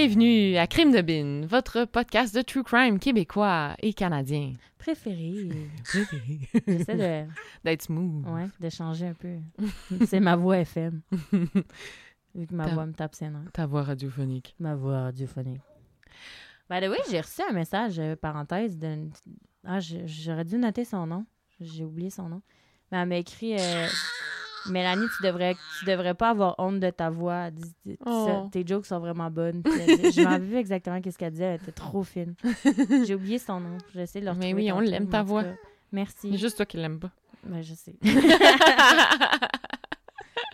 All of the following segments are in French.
bienvenue à Crime de Bin, votre podcast de true crime québécois et canadien. Préféré. J'essaie de, D'être smooth. ouais, de changer un peu. C'est ma voix FM. Vu que ma Ta- voix me tape ses nerfs. Ta voix radiophonique. Ma voix radiophonique. By the way, j'ai reçu un message, euh, parenthèse, de... Ah, j'aurais dû noter son nom. J'ai oublié son nom. Mais elle m'a écrit... euh, Mélanie, tu devrais, tu devrais pas avoir honte de ta voix. Oh. ça- Tes jokes sont vraiment bonnes. Dit- Je m'en vu exactement qu'est-ce qu'elle disait. Elle était trop fine. J'ai oublié son nom. J'ai essayé de le Mais retrouver oui, on l'aime, mais ta voix. Merci. C'est juste toi qui l'aimes pas. Ben, je sais.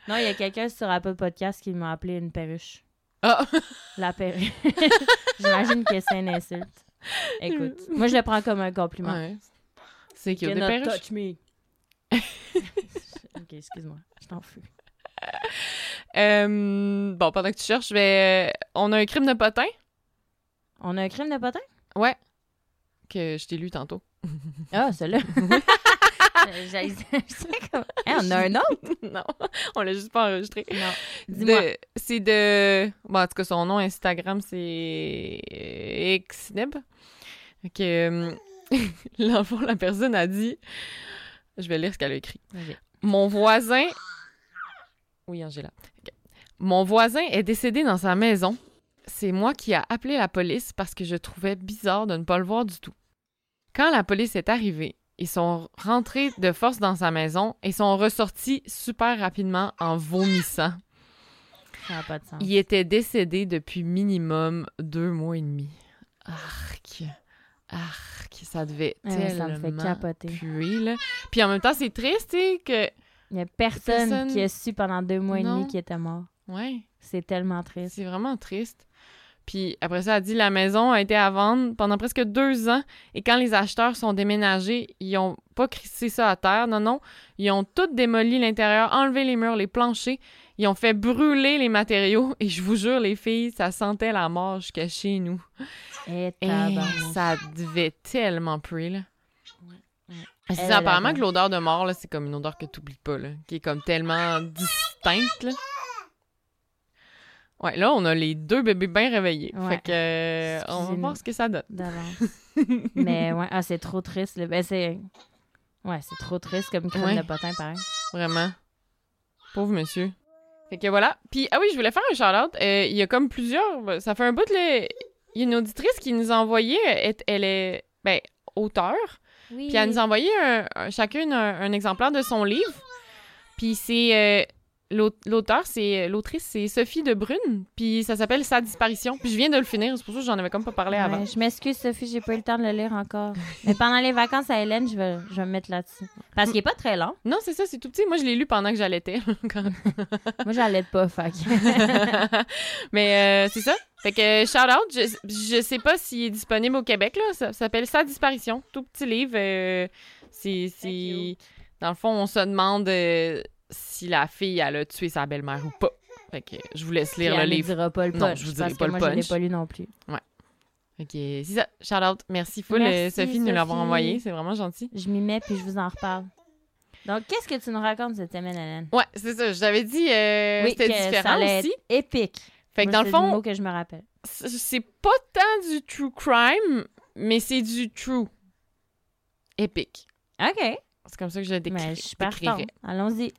non, il y a quelqu'un sur Apple Podcast qui m'a appelé une perruche. Ah! La perruche. J'imagine que c'est une insulte. Écoute, moi, je le prends comme un compliment. Ouais. C'est qu'il y a des perruches. touch me. Ok, excuse-moi. Je t'en fous. Euh, bon, pendant que tu cherches, je vais... on a un crime de potin. On a un crime de potin? Ouais. Que je t'ai lu tantôt. Ah, celui-là. Comme- Hey, on a un autre? non, on l'a juste pas enregistré. Non. Dis-moi. C'est de. Bon, en tout cas, son nom Instagram, c'est Xneb. Que, euh, dans le fond, la personne a dit. Je vais lire ce qu'elle a écrit. Mon voisin. Oui, Angela. Mon voisin est décédé dans sa maison. C'est moi qui a appelé la police parce que je trouvais bizarre de ne pas le voir du tout. Quand la police est arrivée, ils sont rentrés de force dans sa maison et sont ressortis super rapidement en vomissant. Ça pas de sens. Il était décédé depuis minimum deux mois et demi. Arc. Arc. Ça devait Ah ouais, ça me fait capoter. puer, là. Puis en même temps, c'est triste, tu sais, que... Il n'y a personne, Personne- qui a su pendant deux mois et demi qu'il était mort. Ouais, C'est tellement triste. c'est vraiment triste. Puis après ça, elle dit la maison a été à vendre pendant presque deux ans et quand les acheteurs sont déménagés, ils ont pas crissé ça à terre, non, non. Ils ont tout démoli l'intérieur, enlevé les murs, les planchers. Ils ont fait brûler les matériaux et je vous jure, les filles, ça sentait la mort jusqu'à chez nous. Et Eh, ça devait tellement puer, là. ouais. C'est apparemment que l'odeur de mort, là, c'est comme une odeur que tu oublies pas, là, qui est comme tellement distincte, là. Ouais, là, on a les deux bébés bien réveillés. Ouais. Fait que, euh, on va voir ce que ça donne. d'avance. Mais ouais, ah, c'est trop triste. là. Ben, c'est... Ouais, c'est trop triste comme crème Ouais. de potin, pareil. Vraiment. Pauvre monsieur. Fait que voilà. Puis, ah oui, je voulais faire un shout-out. Euh, il y a comme plusieurs... Ça fait un bout, là... Il y a une auditrice qui nous a envoyé... Elle, elle est, ben, auteur. Oui. Puis elle nous a envoyé un- un- chacune un, un exemplaire de son livre. Puis c'est euh, l'auteur, c'est l'autrice, c'est Sophie de Brune. Puis ça s'appelle Sa disparition. Puis je viens de le finir, c'est pour ça que j'en avais comme pas parlé avant. Je m'excuse, Sophie, j'ai pas eu le temps de le lire encore. Mais pendant les vacances à Hélène, je vais, je vais me mettre là-dessus. Parce qu'il est pas très long. Non, c'est ça, c'est tout petit. Moi, je l'ai lu pendant que j'allaitais. Moi, j'allais pas, fac. Mais euh, c'est ça. Fait que shout out. Je, je sais pas s'il est disponible au Québec là. Ça, ça s'appelle Sa disparition. Tout petit livre. euh, c'est c'est dans le fond, on se demande euh, si la fille elle a tué sa belle-mère ou pas. Fait que je vous laisse lire le livre. dira pas le punch. Non, je vous dirai pas le moi, je l'ai punch. pas lu non plus. Ok, c'est ça. Shout out. Merci full, Merci, euh, Sophie, de nous l'avoir Sophie. envoyé. C'est vraiment gentil. Je m'y mets, puis je vous en reparle. Donc, qu'est-ce que tu nous racontes cette semaine, Hélène? Ouais, c'est ça. J'avais dit euh, Oui, c'était que ça différent allait aussi. être épique. Fait que Moi, dans le c'est fond, mot que je me rappelle. c'est pas tant du true crime, mais c'est du true. Épique. OK. C'est comme ça que je le décris- Mais je suis partante. décrirais. Allons-y.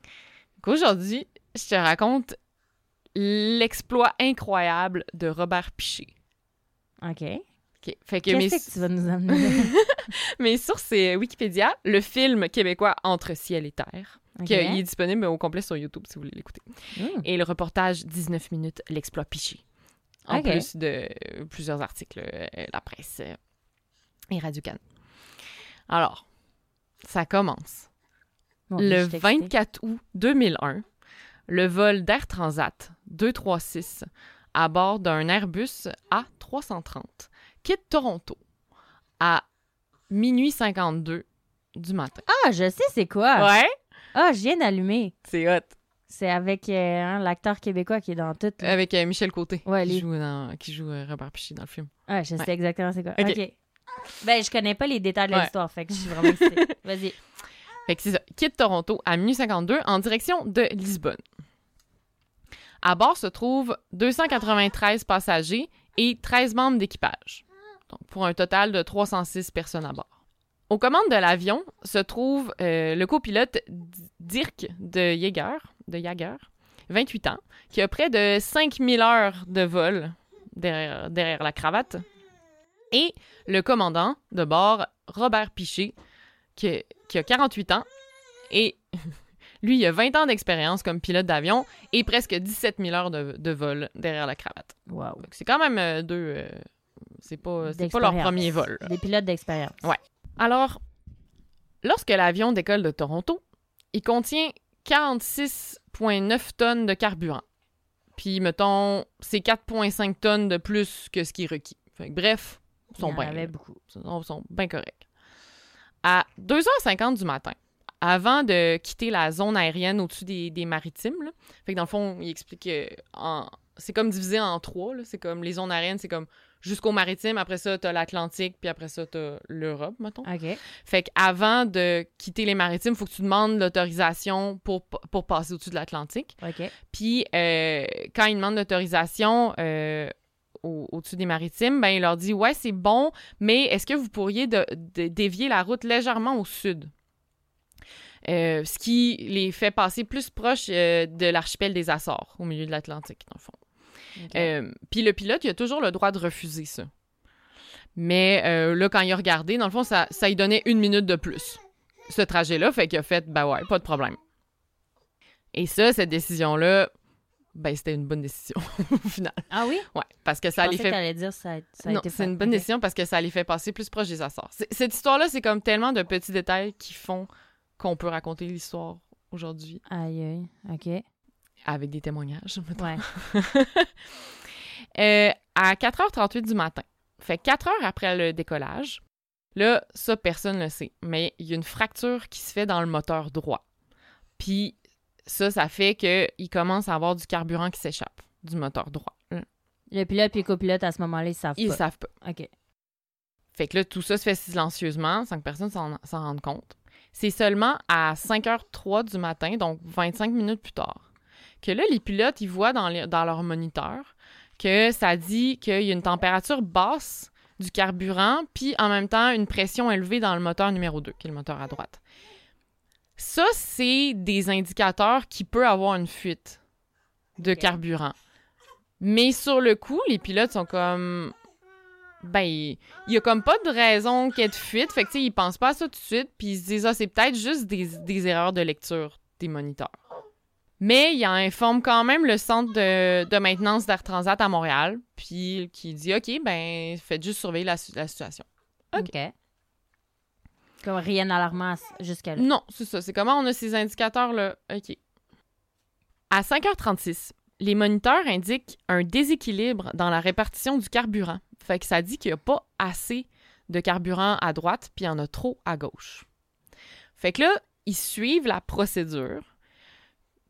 Donc Aujourd'hui, je te raconte l'exploit incroyable de Robert Piché. OK. Ok, Fait que mes, que tu vas nous amener? mes sources, c'est Wikipédia, le film québécois Entre ciel et terre, OK. qui est disponible au complet sur YouTube si vous voulez l'écouter. Mm. Et le reportage 19 minutes, l'exploit Piché. En plus de plusieurs articles, euh, la presse euh, et Radio-Can. Alors, ça commence Le Dieu, je suis excitée. 24 août 2001, le vol d'Air Transat 236 à bord d'un Airbus A330 quitte Toronto à minuit 52 du matin. Ah, je sais c'est quoi. Ouais, Ah, je viens d'allumer. c'est hot. C'est avec euh, hein, l'acteur québécois qui est dans tout. là. Avec euh, Michel Côté, Ouais, qui, lui. joue dans, qui joue euh, Robert Piché dans le film. Ah, je sais exactement c'est quoi. Ok. OK. Ben, je connais pas les détails de Ouais. l'histoire, fait que je suis vraiment. Vas-y. Fait que c'est ça. Quitte Toronto à minuit 52 en direction de Lisbonne. À bord se trouvent 293 passagers et 13 membres d'équipage. Donc, pour un total de 306 personnes à bord. Aux commandes de l'avion se trouve euh, le copilote Dirk de Jaeger, de Jaeger, 28 ans, qui a près de 5000 heures de vol derrière, derrière la cravate, et le commandant de bord, Robert Piché, qui, qui a 48 ans, et lui, il a 20 ans d'expérience comme pilote d'avion et presque 17 000 heures de, de vol derrière la cravate. Wow. C'est quand même euh, deux... euh, c'est pas, pas leur premier vol. là. Des pilotes d'expérience. Ouais. Alors, lorsque l'avion décolle de Toronto, il contient 46,9 tonnes de carburant. Puis, mettons, c'est 4,5 tonnes de plus que ce qui est requis. Fait que, bref, ils sont en bien. beaucoup. Ils sont, sont bien corrects. À 2h50 du matin, avant de quitter la zone aérienne au-dessus des, des maritimes, là, fait que dans le fond, il explique que en- c'est comme divisé en trois. C'est comme les zones aériennes, c'est comme jusqu'au maritime, après ça, t'as l'Atlantique, puis après ça, t'as l'Europe, mettons. OK. Fait qu'avant de quitter les maritimes, il faut que tu demandes l'autorisation pour, pour passer au-dessus de l'Atlantique. OK. Puis, euh, quand ils demandent l'autorisation euh, au- au-dessus des maritimes, ben, il leur dit Ouais, c'est bon, mais est-ce que vous pourriez de- de- dévier la route légèrement au sud? Euh, Ce qui les fait passer plus proche euh, de l'archipel des Açores, au milieu de l'Atlantique, dans le fond. Euh, Puis le pilote, il a toujours le droit de refuser ça. Mais là, quand il a regardé, dans le fond, ça, ça lui donnait une minute de plus. Ce trajet-là, fait qu'il a fait, ben ouais, pas de problème. Et ça, cette décision-là, ben c'était une bonne décision au final. Ah oui? Ouais, parce que ça je les fait que dire ça, a- ça a non, été c'est une bonne décision parce que ça les fait passer plus proche des Açores. Cette histoire-là, c'est comme tellement de petits détails qui font qu'on peut raconter l'histoire aujourd'hui Aïe, aïe. OK. avec des témoignages. mettons. Ouais. Euh, à 4h38 du matin, fait 4 heures après le décollage, là, ça, personne ne le sait, mais il y a une fracture qui se fait dans le moteur droit. Puis ça, ça fait qu'il commence à avoir du carburant qui s'échappe du moteur droit. Le pilote puis le copilote, à ce moment-là, ils savent Ils pas. savent pas. OK. Fait que là, tout ça se fait silencieusement, sans que personne s'en s'en rende compte. C'est seulement à 5h03 du matin, donc 25 minutes plus tard, que là, les pilotes, ils voient dans, les- dans leur moniteur que ça dit qu'il y a une température basse du carburant, puis en même temps, une pression élevée dans le moteur numéro 2, qui est le moteur à droite. Ça, c'est des indicateurs qui peut avoir une fuite de carburant. Mais sur le coup, les pilotes sont comme ben, il y a comme pas de raison qu'il y ait de fuite. Fait que, tu sais, ils pensent pas à ça tout de suite. Puis ils se disent, ah, c'est peut-être juste des, des erreurs de lecture des moniteurs. Mais il informe quand même le centre de, de maintenance d'Air Transat à Montréal. Puis qui dit, OK, ben, faites juste surveiller la, la situation. OK. OK. Comme rien d'alarmant jusqu'à là. Non, c'est ça. C'est comment on a ces indicateurs-là. OK. À 5h36, les moniteurs indiquent un déséquilibre dans la répartition du carburant. Fait que ça dit qu'il n'y a pas assez de carburant à droite, puis il y en a trop à gauche. Fait que là, ils suivent la procédure,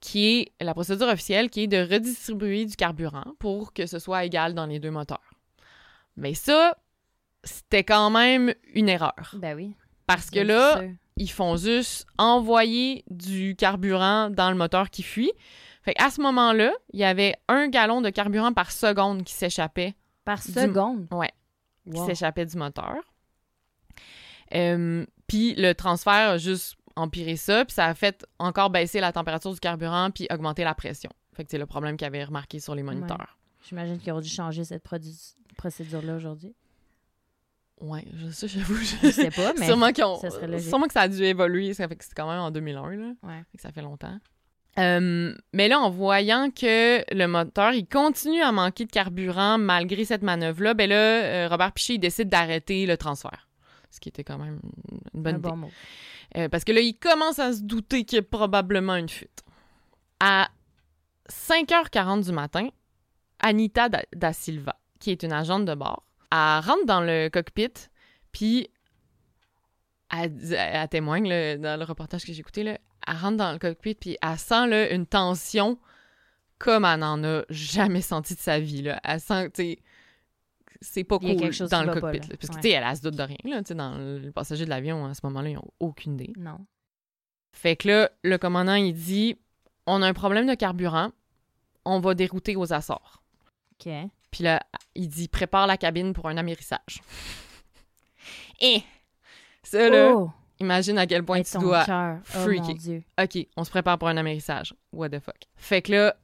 qui est la procédure officielle, qui est de redistribuer du carburant pour que ce soit égal dans les deux moteurs. Mais ça, c'était quand même une erreur. Ben oui. Parce que là, ils font juste envoyer du carburant dans le moteur qui fuit. Fait qu'à ce moment-là, il y avait un gallon de carburant par seconde qui s'échappait, Par du- seconde? ouais, qui Wow. s'échappait du moteur. Euh, puis le transfert a juste empiré ça, puis ça a fait encore baisser la température du carburant puis augmenter la pression. Fait que c'est le problème qu'ils avaient remarqué sur les moniteurs. J'imagine qu'ils auraient dû changer cette procédure-là aujourd'hui. Ouais, je sais, j'avoue. Je Je... sais pas, mais. sûrement, ont- ça serait logique. sûrement que ça a dû évoluer, ça fait que c'est quand même en 2001, là. Ouais. Fait que ça fait longtemps. Euh, mais là, en voyant que le moteur, il continue à manquer de carburant malgré cette manœuvre-là, ben là, euh, Robert Piché, il décide d'arrêter le transfert. Ce qui était quand même une bonne Un idée. bon mot. Euh, parce que là, il commence à se douter qu'il y a probablement une fuite. À 5h40 du matin, Anita da, da Silva, qui est une agente de bord, elle rentre dans le cockpit, puis elle, témoigne là, dans le reportage que j'ai écouté, là, elle rentre dans le cockpit, puis elle sent là, une tension comme elle n'en a jamais senti de sa vie. Là. Elle sent, tu c'est pas cool dans le pas, cockpit. là. parce que, Ouais. tu sais, elle, elle se doute de rien. Là, dans le passager de l'avion, à ce moment-là, ils n'ont aucune idée. Non. Fait que là, le commandant, il dit On a un problème de carburant, on va dérouter aux Açores. OK. Puis là, il dit Prépare la cabine pour un amérissage. Et ça, là, Oh! imagine à quel point Et tu dois. cœur. Oh, mon freaker. Dieu. OK, on se prépare pour un amérissage. What the fuck? Fait que là,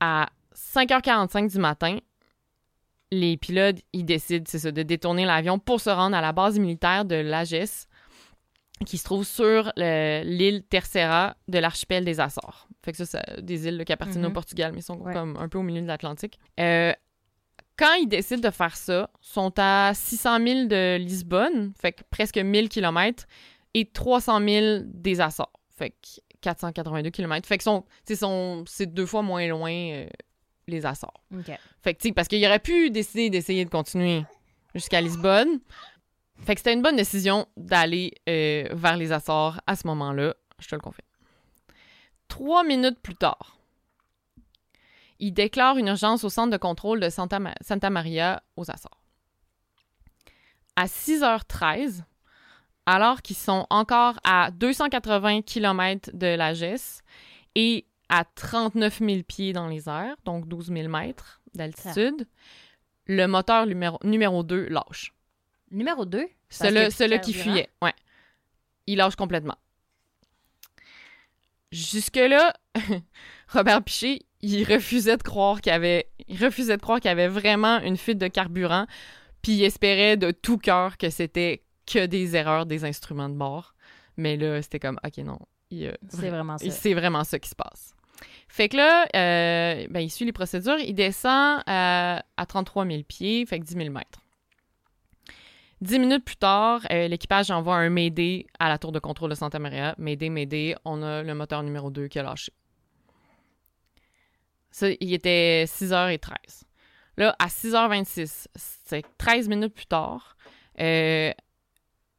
à 5h45 du matin, les pilotes, ils décident, c'est ça, de détourner l'avion pour se rendre à la base militaire de l'AGES, qui se trouve sur le- l'île Terceira de l'archipel des Açores. Fait que ça, c'est des îles là, qui appartiennent au Mhm. Portugal, mais sont Ouais. comme un peu au milieu de l'Atlantique. Euh, quand ils décident de faire ça, sont à 600 000 de Lisbonne, fait que presque 1000 km, et 300 000 des Açores, fait que 482 km. Fait que sont, sont, c'est deux fois moins loin euh, les Açores. Fait que, parce qu'il aurait pu décider d'essayer de continuer jusqu'à Lisbonne. Fait que c'était une bonne décision d'aller euh, vers les Açores à ce moment-là, je te le confirme. Trois minutes plus tard, il déclare une urgence au centre de contrôle de Santa, Ma- Santa Maria aux Açores. À 6h13, alors qu'ils sont encore à 280 km de la GES et à 39 000 pieds dans les airs, donc 12 000 mètres d'altitude, le moteur numéro, numéro 2 lâche. Numéro 2. Celui celui qui fuyait, ouais. Il lâche complètement. Jusque-là, Robert Piché, il refusait de croire qu'il y avait, il refusait de croire qu'il y avait vraiment une fuite de carburant, puis il espérait de tout cœur que c'était que des erreurs des instruments de bord. Mais là, c'était comme, ok, non, C'est vraiment ça. c'est vraiment ça qui se passe. Fait que là, euh, ben, il suit les procédures. Il descend euh, à 33 000 pieds, fait que 10 000 mètres. Dix minutes plus tard, euh, l'équipage envoie un Mayday à la tour de contrôle de Santa Maria. Mayday, Mayday, on a le moteur numéro 2 qui a lâché. Ça, il était 6h13. Là, à 6h26, c'est 13 minutes plus tard, euh,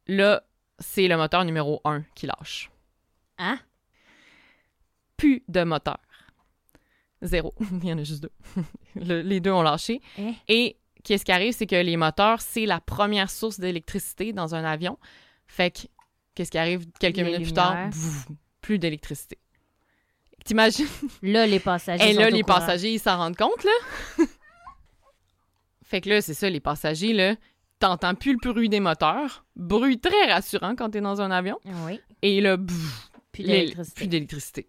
là, c'est le moteur numéro 1 qui lâche Hein? plus de moteur. Zéro. Il y en a juste deux. Le- les deux ont lâché. Hein? Et qu'est-ce qui arrive, c'est que les moteurs, c'est la première source d'électricité dans un avion. Fait que, qu'est-ce qui arrive quelques Les minutes plus tard? Bouf, plus d'électricité. T'imagines? Là, les passagers. Et là, les passagers, ils s'en rendent compte, là. fait que là, c'est ça, les passagers, là, t'entends plus le bruit des moteurs. Bruit très rassurant quand t'es dans un avion. Oui. Et là, bouf, Puis les- l'électricité. plus d'électricité.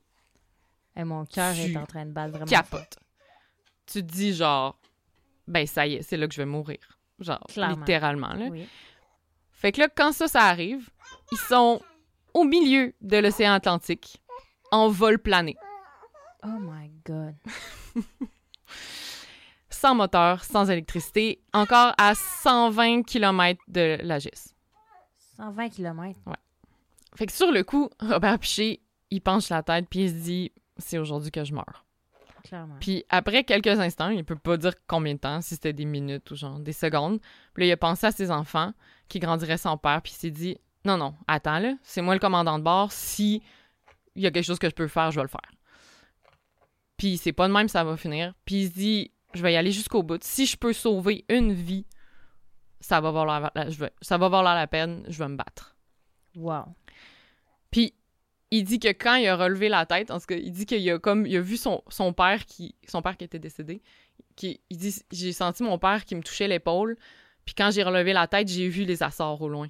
Et mon cœur est en train de battre vraiment. capote. Tu te dis genre, ben ça y est, c'est là que je vais mourir. Genre, Clairement. littéralement. Là. Oui. Fait que là, quand ça, ça arrive, ils sont au milieu de l'océan Atlantique, en vol plané, Oh my God. sans moteur, sans électricité, encore à 120 km de la GIS. 120 km. Fait que sur le coup, Robert Piché, il penche la tête puis il se dit, c'est aujourd'hui que je meurs. Clairement. Puis après quelques instants, il peut pas dire combien de temps, si c'était des minutes ou genre des secondes. Puis là, il a pensé à ses enfants qui grandiraient sans père, puis il s'est dit non, non, attends là, c'est moi le commandant de bord. Si il y a quelque chose que je peux faire, je vais le faire. Puis c'est pas de même, ça va finir. Puis il se dit je vais y aller jusqu'au bout. Si je peux sauver une vie, ça va valoir la, je vais- ça va valoir la peine, je vais me battre. Wow. Puis il dit que quand il a relevé la tête, en tout cas, il dit qu'il a comme il a vu son, son père qui son père qui était décédé, qui il dit j'ai senti mon père qui me touchait l'épaule, puis quand j'ai relevé la tête, j'ai vu les Açores au loin.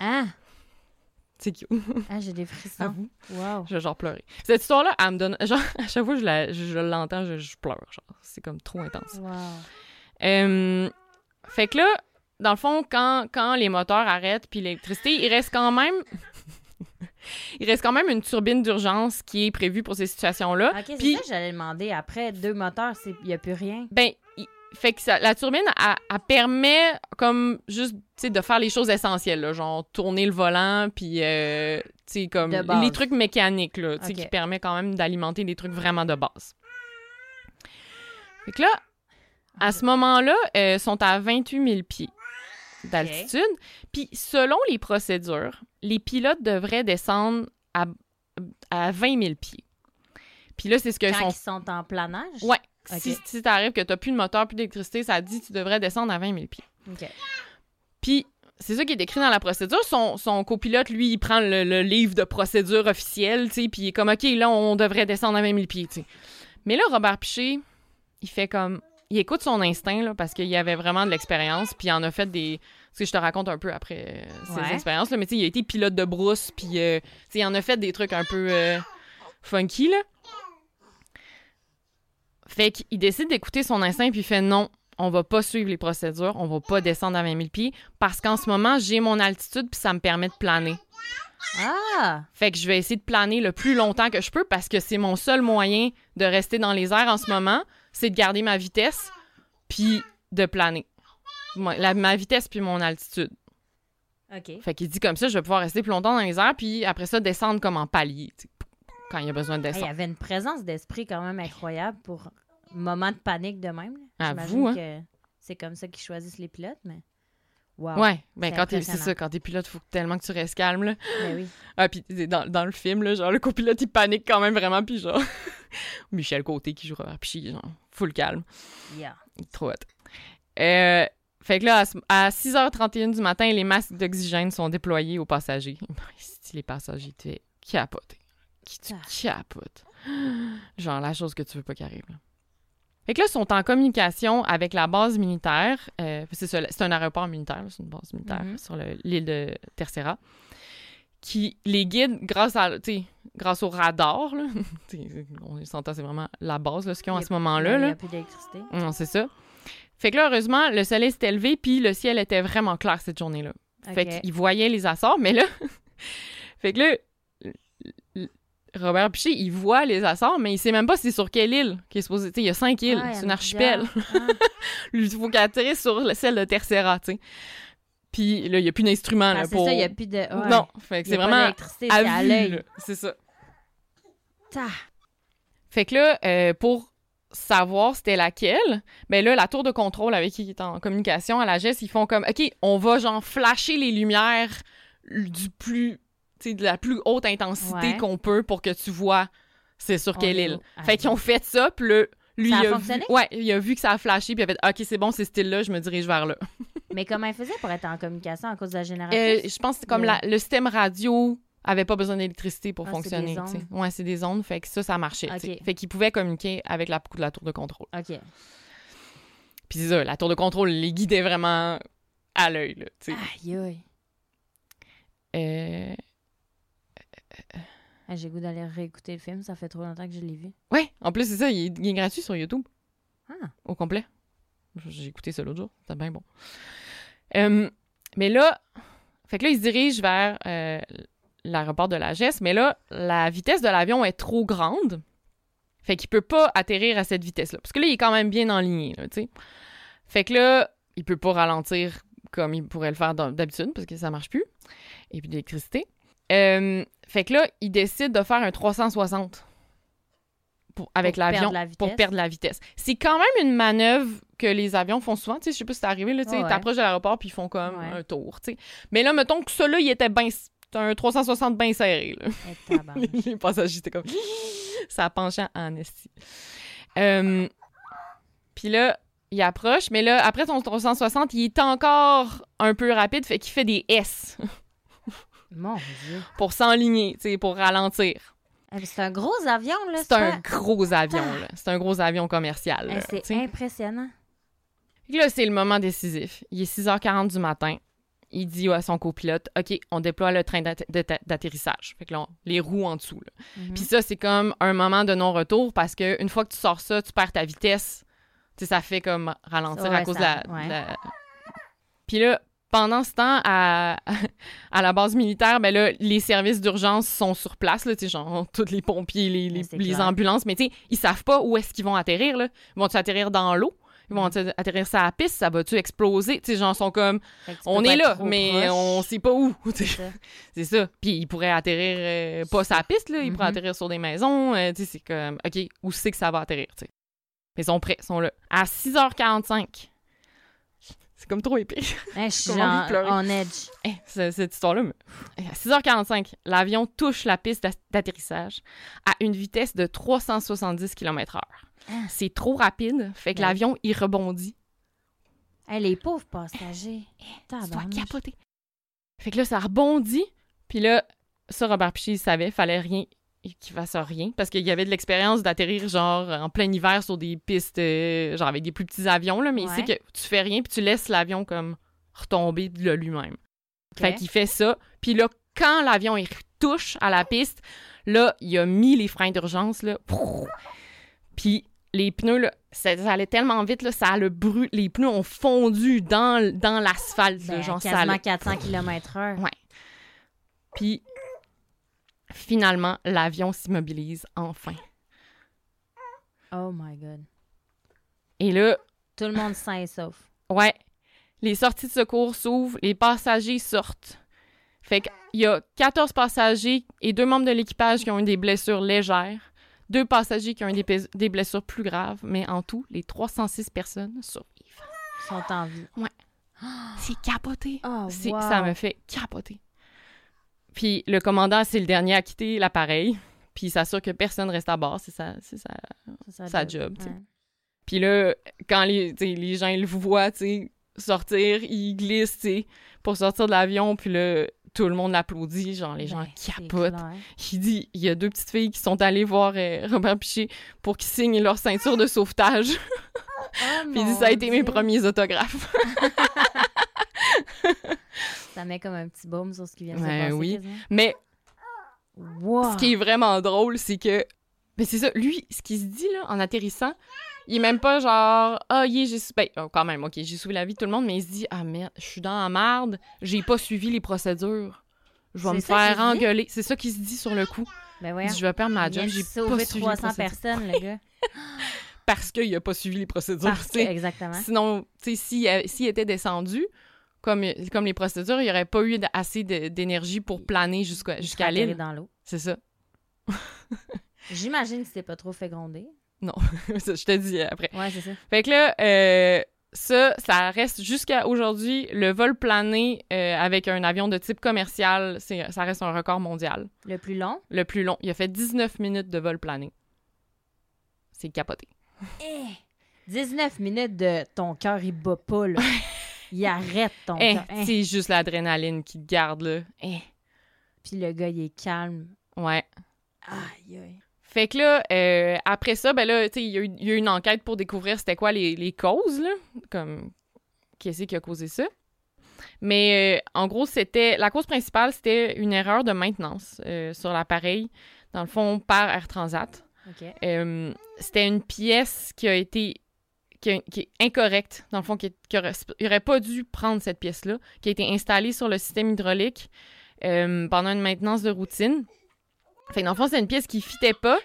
Ah! Ah, j'ai des frissons. Avoue. Wow. Je vais genre pleurer. Cette histoire-là, elle me donne genre à chaque fois que je la- je, je l'entends, je, pleure genre, c'est comme trop intense. Wow. Euh, fait que là, dans le fond, quand, quand les moteurs arrêtent puis l'électricité, il reste quand même il reste quand même une turbine d'urgence qui est prévue pour ces situations-là. Ok, c'est Puis- ça j'allais demander. Après deux moteurs, il n'y a plus rien. Ben, il- fait que ça- la turbine, elle, elle permet comme juste, de faire les choses essentielles, là, genre tourner le volant, puis, euh, comme les trucs mécaniques, là, qui permet quand même d'alimenter des trucs vraiment de base. Fait que là, à ce moment-là, euh, sont à 28 000 pieds d'altitude. Puis, selon les procédures, les pilotes devraient descendre à, à 20 000 pieds. Puis là, c'est ce que Quand sont ils sont en planage? Ouais. Si, si t'arrives que t'as plus de moteur, plus d'électricité, ça dit que tu devrais descendre à 20 000 pieds. OK. Puis, c'est ça qui est écrit dans la procédure. Son, son copilote, lui, il prend le, le livre de procédure officielle, tu sais, puis il est comme, OK, là, on devrait descendre à 20 000 pieds, tu sais. Mais là, Robert Piché, il fait comme... Il écoute son instinct, là, parce qu'il avait vraiment de l'expérience, puis il en a fait des... Tu je te raconte un peu après euh, ses Ouais. expériences, là, mais tu sais, il a été pilote de brousse, puis, euh, tu sais, il en a fait des trucs un peu euh, funky, là. Fait qu'il décide d'écouter son instinct, puis il fait non, on va pas suivre les procédures, on va pas descendre à 20 000 pieds, parce qu'en ce moment, j'ai mon altitude, puis ça me permet de planer. Ah! Fait que je vais essayer de planer le plus longtemps que je peux, parce que c'est mon seul moyen de rester dans les airs en ce moment, c'est de garder ma vitesse, puis de planer. Moi, la- ma vitesse, puis mon altitude. OK. Fait qu'il dit comme ça, je vais pouvoir rester plus longtemps dans les airs, puis après ça, descendre comme en palier, quand il y a besoin il avait une présence d'esprit quand même incroyable pour moment de panique de même. Avoue, J'imagine hein. que c'est comme ça qu'ils choisissent les pilotes, mais... Wow. Ouais, ben c'est quand t'es, c'est ça, quand t'es pilote, faut tellement que tu restes calme, là. Ben oui. Ah, puis dans, dans le film, là, genre, le copilote, il panique quand même vraiment, puis genre... Michel Côté qui joue Robert Piché, genre, full calme. Yeah. Trop hot. Euh, fait que là, à, à 6h31 du matin, les masques d'oxygène sont déployés aux passagers. Les passagers étaient capotés. Qui tu Ah. capotes. Genre, la chose que tu veux pas qu'il arrive. là. Fait que là, ils sont en communication avec la base militaire. Euh, c'est ça, c'est un aéroport militaire, c'est une base militaire Mhm. sur le- l'île de Tercera, qui les guide grâce à, grâce au radar. Là. On s'entend, c'est vraiment la base, là, ce qu'ils ont à ce moment-là. Il n'y a plus d'électricité. Non, c'est ça. Fait que là, heureusement, le soleil s'est élevé, puis le ciel était vraiment clair cette journée-là. Fait OK. qu'il voyait les Açores, mais là... fait que là, Robert Piché, il voit les Açores, mais il sait même pas c'est sur quelle île qui est supposé... Tu sais, il y a cinq îles, Ah, y c'est a archipel. Ah. Il faut qu'il atterrisse sur le- celle de Tercera, tu sais. Puis là, il y a plus d'instruments, Ah, là, c'est pour... ça, il n'y a plus de... ouais. Non, fait que c'est vraiment c'est à vue, l'œil. C'est ça. Ta. Fait que là, euh, pour savoir c'était laquelle, ben là, la tour de contrôle avec qui il est en communication à la GES, ils font comme, OK, on va genre flasher les lumières du plus, de la plus haute intensité Ouais. qu'on peut pour que tu vois c'est sur quelle île. Ah, fait qu'ils ont fait ça, puis là, lui, Ça a il a vu, ouais, il a vu que ça a flashé, puis il a fait, OK, c'est bon, c'est ce style-là, je me dirige vers là. Mais comment il faisait pour être en communication à cause de la Euh, génératrice? je pense que c'est comme Le- la- le système radio avait pas besoin d'électricité pour Ah, c'est fonctionner. ondes. Ouais, c'est des ondes, fait que ça, ça marchait. Fait qu'ils pouvaient communiquer avec la, la tour de contrôle. OK. Puis c'est ça, la tour de contrôle les guidait vraiment à l'œil. Aïe, aïe. Euh, Ah, J'ai le goût d'aller réécouter le film, ça fait trop longtemps que je l'ai vu. Ouais, en plus, c'est ça, il est, il est gratuit sur YouTube, Ah, au complet. J'ai écouté ça l'autre jour, c'était bien bon. Euh, mais là, fait que là, il se dirige vers euh, l'aéroport de la GES, mais là, la vitesse de l'avion est trop grande. Fait qu'il peut pas atterrir à cette vitesse-là. Parce que là, il est quand même bien enligné, là, tu sais. Fait que là, il peut pas ralentir comme il pourrait le faire d'hab- d'habitude, parce que ça marche plus. Et puis d'électricité. Euh, fait que là, il décide de faire un 360 pour, avec l'avion pour perdre la vitesse. C'est quand même une manœuvre que les avions font souvent. Tu sais, je sais pas si c'est arrivé, là, tu Ouais, t'approches de l'aéroport puis ils font comme Ouais. un tour, tu sais. Mais là, mettons que celui-là, il était bien... Un 360 bien serré, là. et tabarnak. les passagers, comme... ça penchait en esti. Euh, puis là, il approche, mais là, après son 360, il est encore un peu rapide, fait qu'il fait des S Mon Dieu. pour s'enligner, pour ralentir. Eh, C'est un gros avion, là. C'est un gros avion, là. C'est un gros avion commercial, Eh, C'est impressionnant. Là, c'est le moment décisif. Il est 6h40 du matin. Il dit à son copilote, OK, on déploie le train d'atte- d'atte- d'atterrissage. Fait que là, on- les roues en dessous. Mhm. Puis ça, c'est comme un moment de non-retour parce que une fois que tu sors ça, tu perds ta vitesse. Tu sais, ça fait comme ralentir à cause ça- de la, ouais. de la- Puis là, pendant ce temps, à, à la base militaire, ben là, les services d'urgence sont sur place, là, genre, tous les pompiers, les, les, ambulances, mais tu sais, ils savent pas où est-ce qu'ils vont atterrir, là. Vont-ils atterrir dans l'eau? Ils vont atter- atterrir sur la piste, ça va-tu exploser? Tu sais, genre, sont comme, on est là, mais proche. on sait pas où. C'est ça. Puis ils pourraient atterrir euh, pas sur la piste, là. Ils pourraient Mhm. atterrir sur des maisons. euh, tu sais, c'est comme, OK, où c'est que ça va atterrir, sais. Mais ils sont prêts, ils sont là. À 6h45. C'est comme trop épique. Hein, je suis Comme envie de genre edge. Eh, ce- cette histoire-là, me- à 6h45, l'avion touche la piste d'at- d'atterrissage à une vitesse de 370 km/h. Ah. C'est trop rapide, fait que Ben. l'avion, il rebondit. Hey, les pauvres passagers. Tu dois capoter. Fait que là, ça rebondit, puis là, ça, Robert Piché, il savait, fallait rien qu'il fasse rien, parce qu'il y avait de l'expérience d'atterrir, genre, en plein hiver sur des pistes, euh, genre, avec des plus petits avions, là, mais il Ouais. sait que tu fais rien, puis tu laisses l'avion, comme, retomber de lui-même. Ok. Fait qu'il fait ça. Puis là, quand l'avion il touche à la piste, là, il a mis les freins d'urgence, là. Puis les pneus, là, ça, ça allait tellement vite, là, ça a le brûlé. Les pneus ont fondu dans, dans l'asphalte, Ben, genre ça quasiment allait- 400 km/h. Ouais. Puis finalement, l'avion s'immobilise enfin. Oh my god. Et là, Tout le monde sain et sauf. Ouais. Les sorties de secours s'ouvrent, les passagers sortent. Fait qu'il y a 14 passagers et deux membres de l'équipage qui ont eu des blessures légères, deux passagers qui ont eu des, blessures plus graves, mais en tout, les 306 personnes survivent. Ils sont en vie. C'est capoté. Oh, wow. Ça me fait capoter. Puis le commandant, c'est le dernier à quitter l'appareil, puis il s'assure que personne reste à bord. C'est ça, c'est ça. C'est sa job, tu sais. Ouais. Puis là, quand les, les gens ils le voient, sortir, ils glissent, pour sortir de l'avion, puis là, tout le monde l'applaudit, genre les gens Ben, capotent. Il dit, il y a deux petites filles qui sont allées voir euh, Robert Piché pour qu'ils signent leur ceinture de sauvetage. Oh, puis il dit, ça a été mes premiers autographes. Ça met comme un petit baume sur ce qui vient de se Ben passer. oui. quasiment. Mais Wow. ce qui est vraiment drôle, c'est que, mais c'est ça, lui, ce qu'il se dit, là, en atterrissant, il est même pas genre, ah, yeah, j'ai, ben, oh, quand même, ok, j'ai sauvé la vie de tout le monde, mais il se dit, ah merde, je suis dans la merde, j'ai pas suivi les procédures. Je vais me faire engueuler. C'est ça qu'il se dit sur le coup. Ben Il dit, je vais perdre ma job, j'ai pas les 300 procédures. personnes, le gars. Parce qu'il a pas suivi les procédures. Parce que, exactement. Sinon, tu sais, s'il était descendu, comme, comme les procédures, il n'y aurait pas eu assez d'énergie pour planer jusqu'à atterri l'île. dans l'eau. C'est ça. J'imagine que c'était pas trop fait gronder. Ça, Je te dis après. Ouais, c'est ça. Fait que là, euh, ça, ça reste jusqu'à aujourd'hui le vol plané euh, avec un avion de type commercial, ça reste un record mondial. Le plus long? Le plus long. Il a fait 19 minutes de vol plané. C'est capoté. Eh! 19 minutes de ton cœur, il bat pas, là. il arrête ton Eh, cœur. Eh. C'est juste l'adrénaline qui te garde, là. Eh, Puis le gars, il est calme. ouais. Aïe, aïe. Fait que là, euh, après ça, ben là, tu sais, il y, a eu- il y a eu une enquête pour découvrir c'était quoi les, les causes, là. Comme, qu'est-ce qui a causé ça. Mais euh, en gros, c'était. La cause principale, c'était une erreur de maintenance euh, sur l'appareil, dans le fond, par Air Transat. C'était une pièce qui a été. Qui, a- qui est incorrecte, dans le fond, qui, qui aurait, il aurait pas dû prendre cette pièce-là, qui a été installée sur le système hydraulique euh, pendant une maintenance de routine. Fait que dans le fond, c'est une pièce qui fitait pas.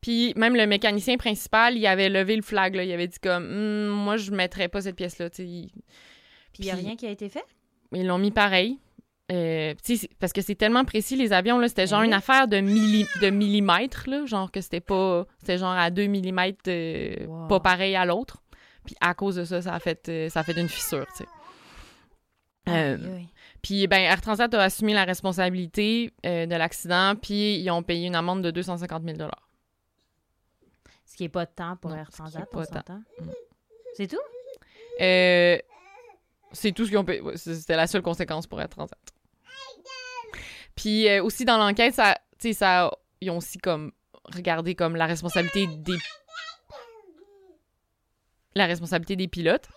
Puis même le mécanicien principal, il avait levé le flag, là. Il avait dit comme, Hum, moi, je mettrais pas cette sais. Il- Puis il y a rien qui a été fait? Ils l'ont mis pareil. Euh, parce que c'est tellement précis, les avions, là, c'était Ben genre une affaire de, milli- de millimètres, là, genre que c'était pas... C'était genre à 2 millimètres, Wow. pas pareil à l'autre. Puis à cause de ça, ça a fait, euh, ça a fait une fissure, tu sais. Euh, puis, ben, Air Transat a assumé la responsabilité euh, de l'accident, puis ils ont payé une amende de 250 000 Ce qui est pas de temps pour Non, Air Transat, pas on de temps. s'entend? Mm. C'est tout? Euh, c'est tout ce qu'ils ont payé. C'était la seule conséquence pour Air Transat. Puis aussi dans l'enquête, ça, ça, ils ont aussi comme regardé comme la responsabilité des, la responsabilité des pilotes.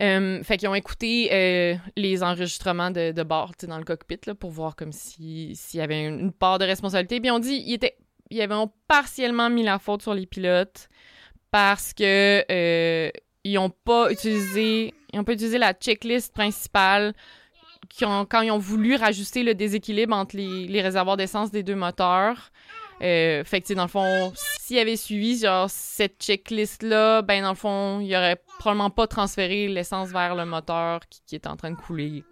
Euh, fait qu'ils ont écouté euh, les enregistrements de, de bord, dans le cockpit, là, pour voir comme si s'il y avait une, part de responsabilité. Puis on dit ils étaient, ils avaient partiellement mis la faute sur les pilotes parce que euh, ils ont pas utilisé, ils ont pas utilisé la checklist principale quand ils ont voulu rajuster le déséquilibre entre les réservoirs d'essence des deux moteurs. Euh, fait que, tu sais, dans le fond, s'il avait suivi, genre, cette checklist-là, ben, dans le fond, il aurait probablement pas transféré l'essence vers le moteur qui, qui est en train de couler.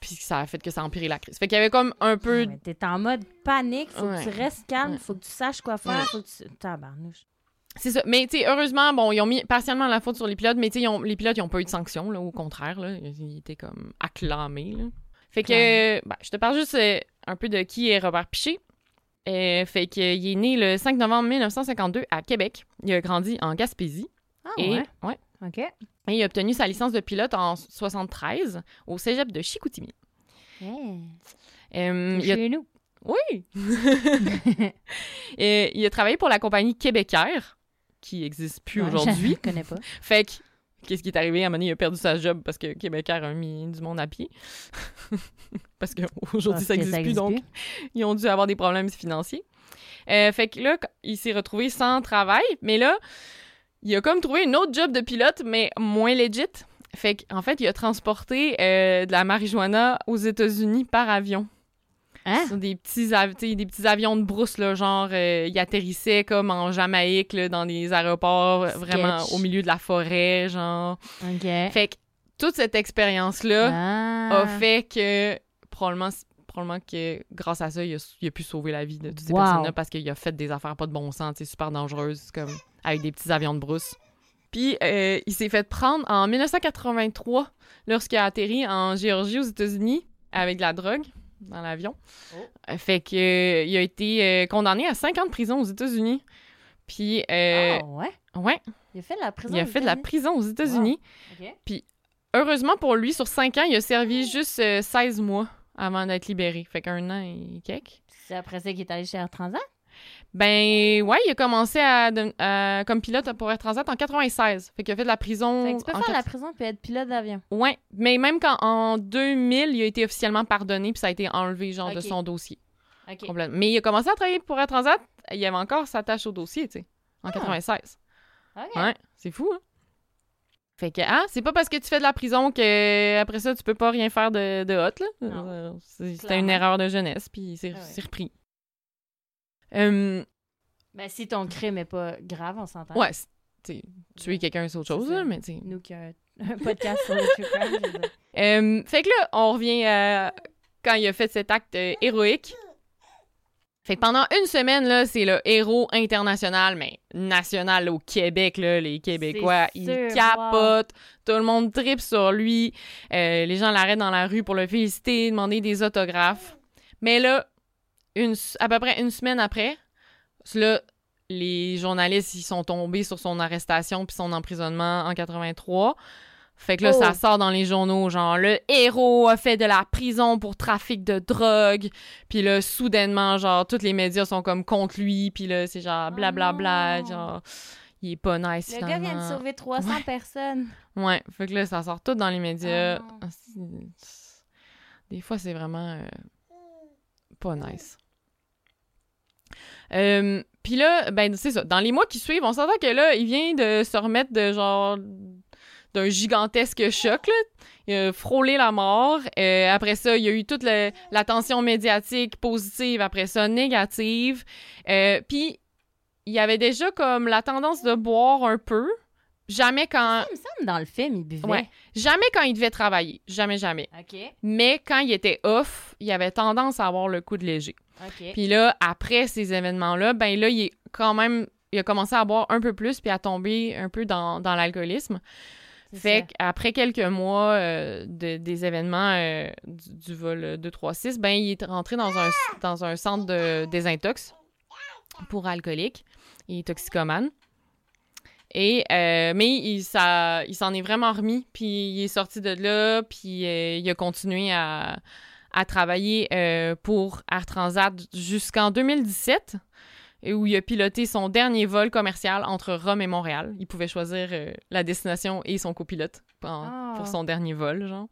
Puis ça a fait que ça a empiré la crise. Fait qu'il y avait comme un peu... Ouais, T'es en mode panique, faut Ouais. que tu restes calme, Ouais. faut que tu saches quoi faire, Ouais. faut que tu... Tabarnouche. C'est ça. Mais, tu sais, heureusement, bon, ils ont mis partiellement la faute sur les pilotes, mais, tu sais, les pilotes, ils ont pas eu de sanctions, là, au contraire, là. Ils étaient comme acclamés, là. Fait que, ben, je te parle juste euh, un peu de qui est Robert Piché. Euh, fait qu'il est né le 5 novembre 1952 à Québec. Il a grandi en Gaspésie. Ah et, ouais? ouais. OK. Et il a obtenu sa licence de pilote en 73 au cégep de Chicoutimi. Hey, Euh, a- chez nous. Oui! Et il a travaillé pour la compagnie Québécois, qui n'existe plus aujourd'hui. Je connais pas. Fait que, qu'est-ce qui est arrivé? À un moment donné, il a perdu sa job parce que Québécois a mis du monde à pied. parce qu'aujourd'hui, ça n'existe plus, donc ils ont dû avoir des problèmes financiers. Euh, fait que là, il s'est retrouvé sans travail, mais là, il a comme trouvé une autre job de pilote, mais moins legit. Fait qu'en fait, il a transporté euh, de la marijuana aux États-Unis par avion. Hein? Sur des petits, des avions de brousse, là, genre, euh, il atterrissait comme en Jamaïque, là, dans des aéroports, euh, vraiment au milieu de la forêt, genre. OK. Fait que toute cette expérience-là Ah. a fait que, probablement, probablement que grâce à ça, il a, il a pu sauver la vie de toutes ces Wow. personnes-là parce qu'il a fait des affaires pas de bon sens, super dangereuses, comme avec des petits avions de brousse. Puis, euh, il s'est fait prendre en 1983 lorsqu'il a atterri en Géorgie, aux États-Unis, avec de la drogue dans l'avion. Oh. Euh, Fait que euh, il a été euh, condamné à 5 ans de prison aux États-Unis. Puis, euh, Ah ouais? ouais, Il a fait de la prison. il a aux fait de la États-Unis? prison aux États-Unis. OK. Heureusement pour lui, sur 5 ans, il a servi juste euh, 16 mois avant d'être libéré. Fait qu'un an et quelques. C'est après ça qu'il est allé chez Air Transat? Ben, ouais, il a commencé à, de- à- comme pilote pour Air Transat en 96. Fait qu'il a fait de la prison. Fait que tu peux faire quat- la prison puis être pilote d'avion. Ouais, mais même quand en 2000, il a été officiellement pardonné puis ça a été enlevé, genre, de son dossier. Complètement. Mais il a commencé à travailler pour Air Transat, il avait encore sa tâche au dossier, tu sais, en Ah. 96. OK. Ouais, c'est fou, hein? Fait que, ah, c'est pas parce que tu fais de la prison que après ça, tu peux pas rien faire de, de hot, là. Euh, C'était une erreur de jeunesse, puis c'est Ah ouais. repris. Euh, Ben, si ton crime est pas grave, on s'entend. ouais, c'est- tu sais, tuer quelqu'un, c'est autre chose, là, mais tu sais. Nous qui un, un podcast sur le true crime. Euh, fait que là, on revient à quand il a fait cet acte euh, héroïque. Fait que pendant une semaine, là, c'est le héros international, mais national au Québec, là, les Québécois, ils sûr, capotent. Tout le monde tripe sur lui. Euh, les gens l'arrêtent dans la rue pour le féliciter, demander des autographes. Mais là, une, à peu près une semaine après, là, les journalistes, ils sont tombés sur son arrestation puis son emprisonnement en 83. Fait que là, Oh. ça sort dans les journaux, genre, le héros a fait de la prison pour trafic de drogue. Puis là, soudainement, genre, tous les médias sont comme contre lui. Puis là, c'est genre, blablabla, Oh non. genre, il est pas nice, Le gars vient de sauver 300 Ouais. personnes. Ouais, fait que là, ça sort tout dans les médias. Oh. Ah, Des fois, c'est vraiment euh, pas nice. Euh, Puis là, ben, c'est ça. Dans les mois qui suivent, on s'entend que là, il vient de se remettre de genre d'un gigantesque choc, là. Il a frôlé la mort. Euh, après ça, il y a eu toute l'attention médiatique positive, après ça, négative. Euh, Puis, il y avait déjà comme la tendance de boire un peu. Jamais quand... Il me semble dans le film, il buvait. Ouais. Jamais quand il devait travailler. Jamais, jamais. OK. Mais quand il était off, il avait tendance à avoir le coup de léger. OK. Puis là, après ces événements-là, ben là, il est quand même... Il a commencé à boire un peu plus puis à tomber un peu dans, dans l'alcoolisme. Fait qu'après quelques mois euh, de- des événements euh, du, du vol 236, ben il est rentré dans un, dans un centre de désintox pour alcooliques et toxicomanes. Et, euh, mais il, ça, il s'en est vraiment remis, puis il est sorti de là, puis il a continué à, à travailler euh, pour Air Transat jusqu'en 2017, et où il a piloté son dernier vol commercial entre Rome et Montréal. Il pouvait choisir euh, la destination et son copilote en- Ah. pour son dernier vol, genre.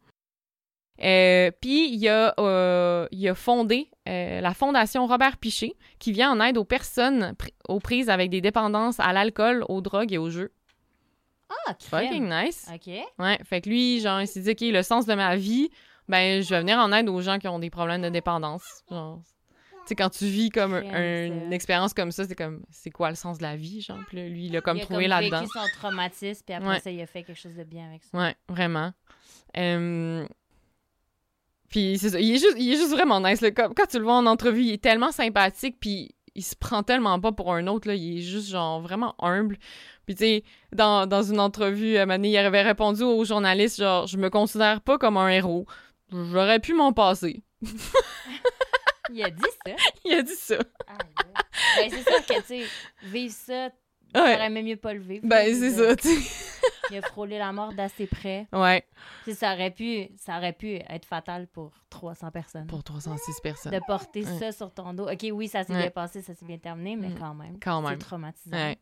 Euh, Puis il a, euh, il a fondé euh, la fondation Robert Piché, qui vient en aide aux personnes pr- aux prises avec des dépendances à l'alcool, aux drogues et aux jeux. Ah, crème. Fucking nice. OK. Ouais, fait que lui, genre, il s'est dit, OK, le sens de ma vie, ben, je vais venir en aide aux gens qui ont des problèmes de dépendance. Genre, tu sais, quand tu vis comme un- une expérience comme ça, c'est comme, c'est quoi le sens de la vie, genre? Puis là, lui, il a comme il a trouvé là-dedans. vécu son traumatisme, puis après Ouais. ça, il a fait quelque chose de bien avec ça. Ouais, vraiment. Euh, Puis c'est ça, il est juste, il est juste vraiment nice. Là. Quand, quand tu le vois en entrevue, il est tellement sympathique, puis il se prend tellement pas pour un autre. Là. Il est juste, genre, vraiment humble. Puis tu sais, dans, dans une entrevue, donné, il avait répondu aux journalistes, genre, je me considère pas comme un héros. J'aurais pu m'en passer. Il a dit ça. Il a dit ça. Ah, ben, c'est sûr que, tu sais, vivre ça, t'aurais même mieux pas le vivre. Ben, c'est ça, tu. Il a frôlé la mort d'assez près. Ouais. Ça aurait pu, ça aurait pu être fatal pour 300 personnes. Pour 306 personnes. De porter Ouais. ça sur ton dos. OK, oui, ça s'est Ouais. bien passé, ça s'est bien terminé, mais Mm. quand même. Quand C'est même. traumatisant. Ouais.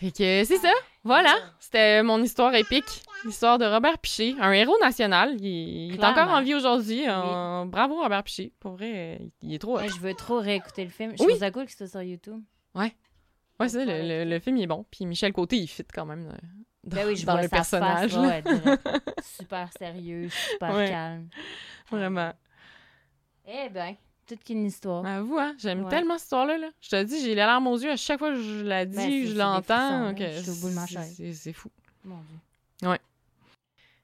Fait que c'est ça. Voilà. C'était mon histoire épique. L'histoire de Robert Piché, un héros national. Il, il est encore en vie aujourd'hui. Euh, Bravo, Robert Piché. Pour vrai, il est trop. Ouais, je veux trop réécouter le film. Je Oui. trouve ça cool que c'est sur YouTube. Ouais, c'est ça, le, le- le film il est bon. Puis Michel Côté, il fit quand même euh, dans, Ben oui, je dans vois le personnage. Ouais, super sérieux, super Ouais. calme. Vraiment. Eh ben, toute qu'une histoire. Avoue, hein, j'aime Ouais. tellement cette histoire-là. Là. Je te dis, j'ai les larmes aux yeux à chaque fois que je la dis, Ben, c'est je l'entends. Je suis au bout de ma c'est- chaise. c'est- C'est fou. Mon Dieu. Ouais.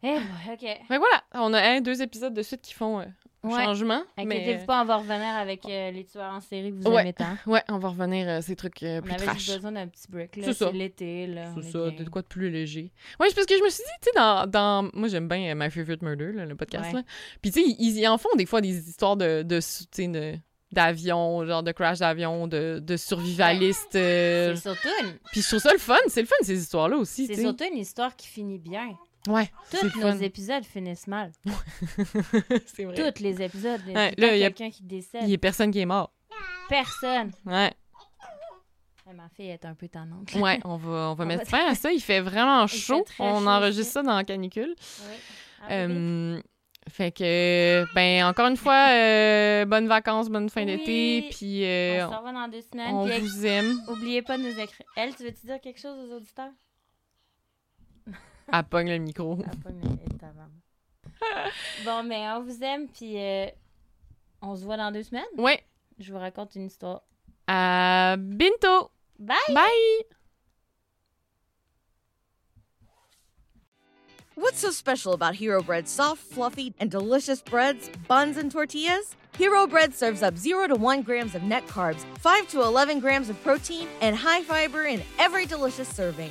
Eh ben, OK. Fait que voilà, on a un, deux épisodes de suite qui font euh, Ouais. changement. Inquiétez-vous mais... pas, on va revenir avec euh, les tueurs en série que vous Ouais. aimez tant. Ouais, on va revenir à ces trucs euh, On plus avait trash. juste besoin d'un petit break. là. C'est l'été, là. on C'est est ça, de quoi de plus léger. Ouais, parce que je me suis dit, tu sais, dans, dans. Moi, j'aime bien euh, My Favorite Murder, là, le podcast, Ouais. là. Puis, tu sais, ils, ils en font des fois des histoires de. de, tu sais, de d'avion, genre de crash d'avion, de, de survivalistes. euh, C'est surtout, une... Puis je trouve ça le fun, c'est le fun ces histoires-là aussi, c'est surtout une histoire qui finit bien. Ouais, Tous nos fun. épisodes finissent mal. c'est vrai. Tous les épisodes. Il y Ouais, a y quelqu'un qui décède. Il y a personne qui est mort. Personne. Ouais, ma fille est un peu tannante. ouais, on va, on va On mettre fin à ça. Il fait vraiment fait chaud. on chaud enregistre ça dans la canicule. Oui. Euh, fait que, ben, encore une fois, euh, bonnes vacances, bonne fin Oui. d'été, puis euh, on se revoit dans deux semaines. on vous aime. Oubliez pas de nous écrire. Elle, tu veux-tu dire quelque chose aux auditeurs? À pogne le micro. Pas, mais elle est taverne. bon, mais on vous aime, puis euh, on se voit dans deux semaines. Ouais, Je vous raconte une histoire. à bientôt. Bye! Bye! What's so special about Hero Bread's soft, fluffy, and delicious breads, buns, and tortillas? Hero Bread serves up 0 to 1 grams of net carbs, 5 to 11 grams of protein, and high fiber in every delicious serving.